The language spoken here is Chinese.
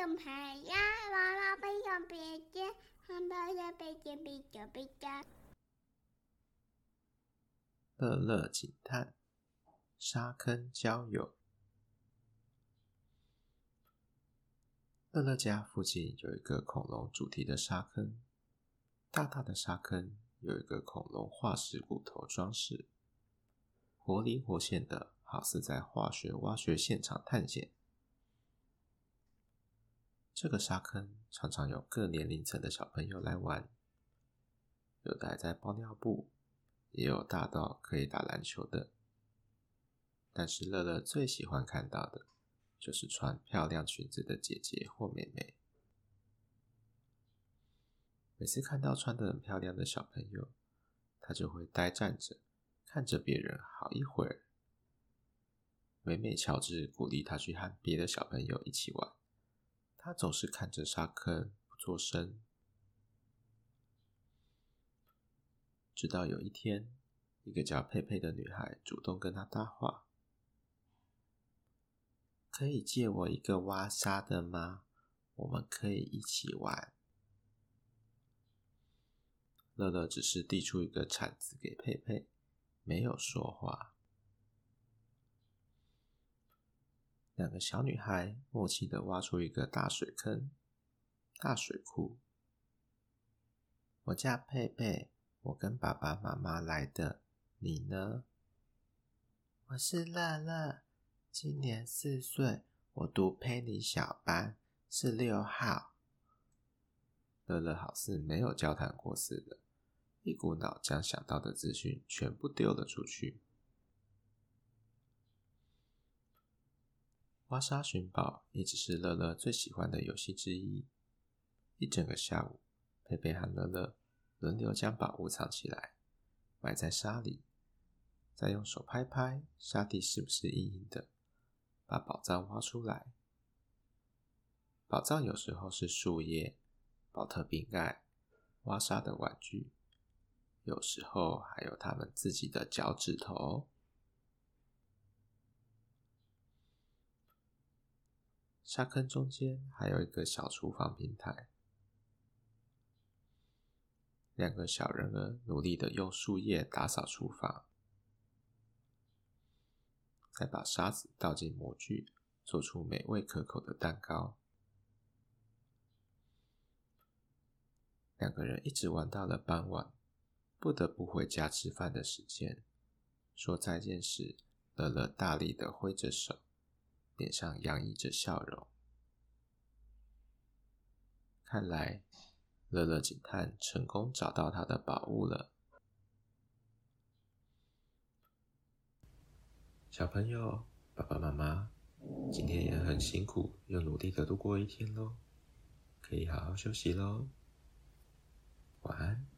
小牌呀，娃娃背上背肩，汉堡的背肩背着背着。乐乐警探，沙坑交友。乐乐家附近有一个恐龙主题的沙坑，大大的沙坑有一个恐龙化石骨头装饰，活灵活现的，好似在化学挖掘现场探险。这个沙坑常常有各年龄层的小朋友来玩，有的还在包尿布。也有大到可以打篮球的，但是乐乐最喜欢看到的，就是穿漂亮裙子的姐姐或妹妹。每次看到穿得很漂亮的小朋友，他就会呆站着，看着别人好一会儿。每每乔治鼓励他去和别的小朋友一起玩，他总是看着沙坑不作声。直到有一天，一个叫佩佩的女孩主动跟他搭话：“可以借我一个挖沙的吗？我们可以一起玩。”乐乐只是递出一个铲子给佩佩，没有说话。两个小女孩默契的挖出一个大水坑、大水库。我叫佩佩。我跟爸爸妈妈来的，你呢？我是乐乐，今年四岁，我读佩妮小班，是六号。乐乐好似没有交谈过似的，一股脑将想到的资讯全部丢了出去。挖沙寻宝一直是乐乐最喜欢的游戏之一。一整个下午，佩佩和乐乐。轮流将宝物藏起来，埋在沙里，再用手拍拍沙地是不是硬硬的，把宝藏挖出来。宝藏有时候是树叶、宝特瓶盖、挖沙的玩具，有时候还有他们自己的脚趾头。沙坑中间还有一个小厨房平台。两个小人儿努力的用树叶打扫厨房，再把沙子倒进模具，做出美味可口的蛋糕。两个人一直玩到了傍晚，不得不回家吃饭的时间。说再见时，乐乐大力的挥着手，脸上洋溢着笑容。看来。乐乐警探成功找到他的宝物了。小朋友，爸爸妈妈，今天也很辛苦，又努力的度过一天喽，可以好好休息喽。晚安。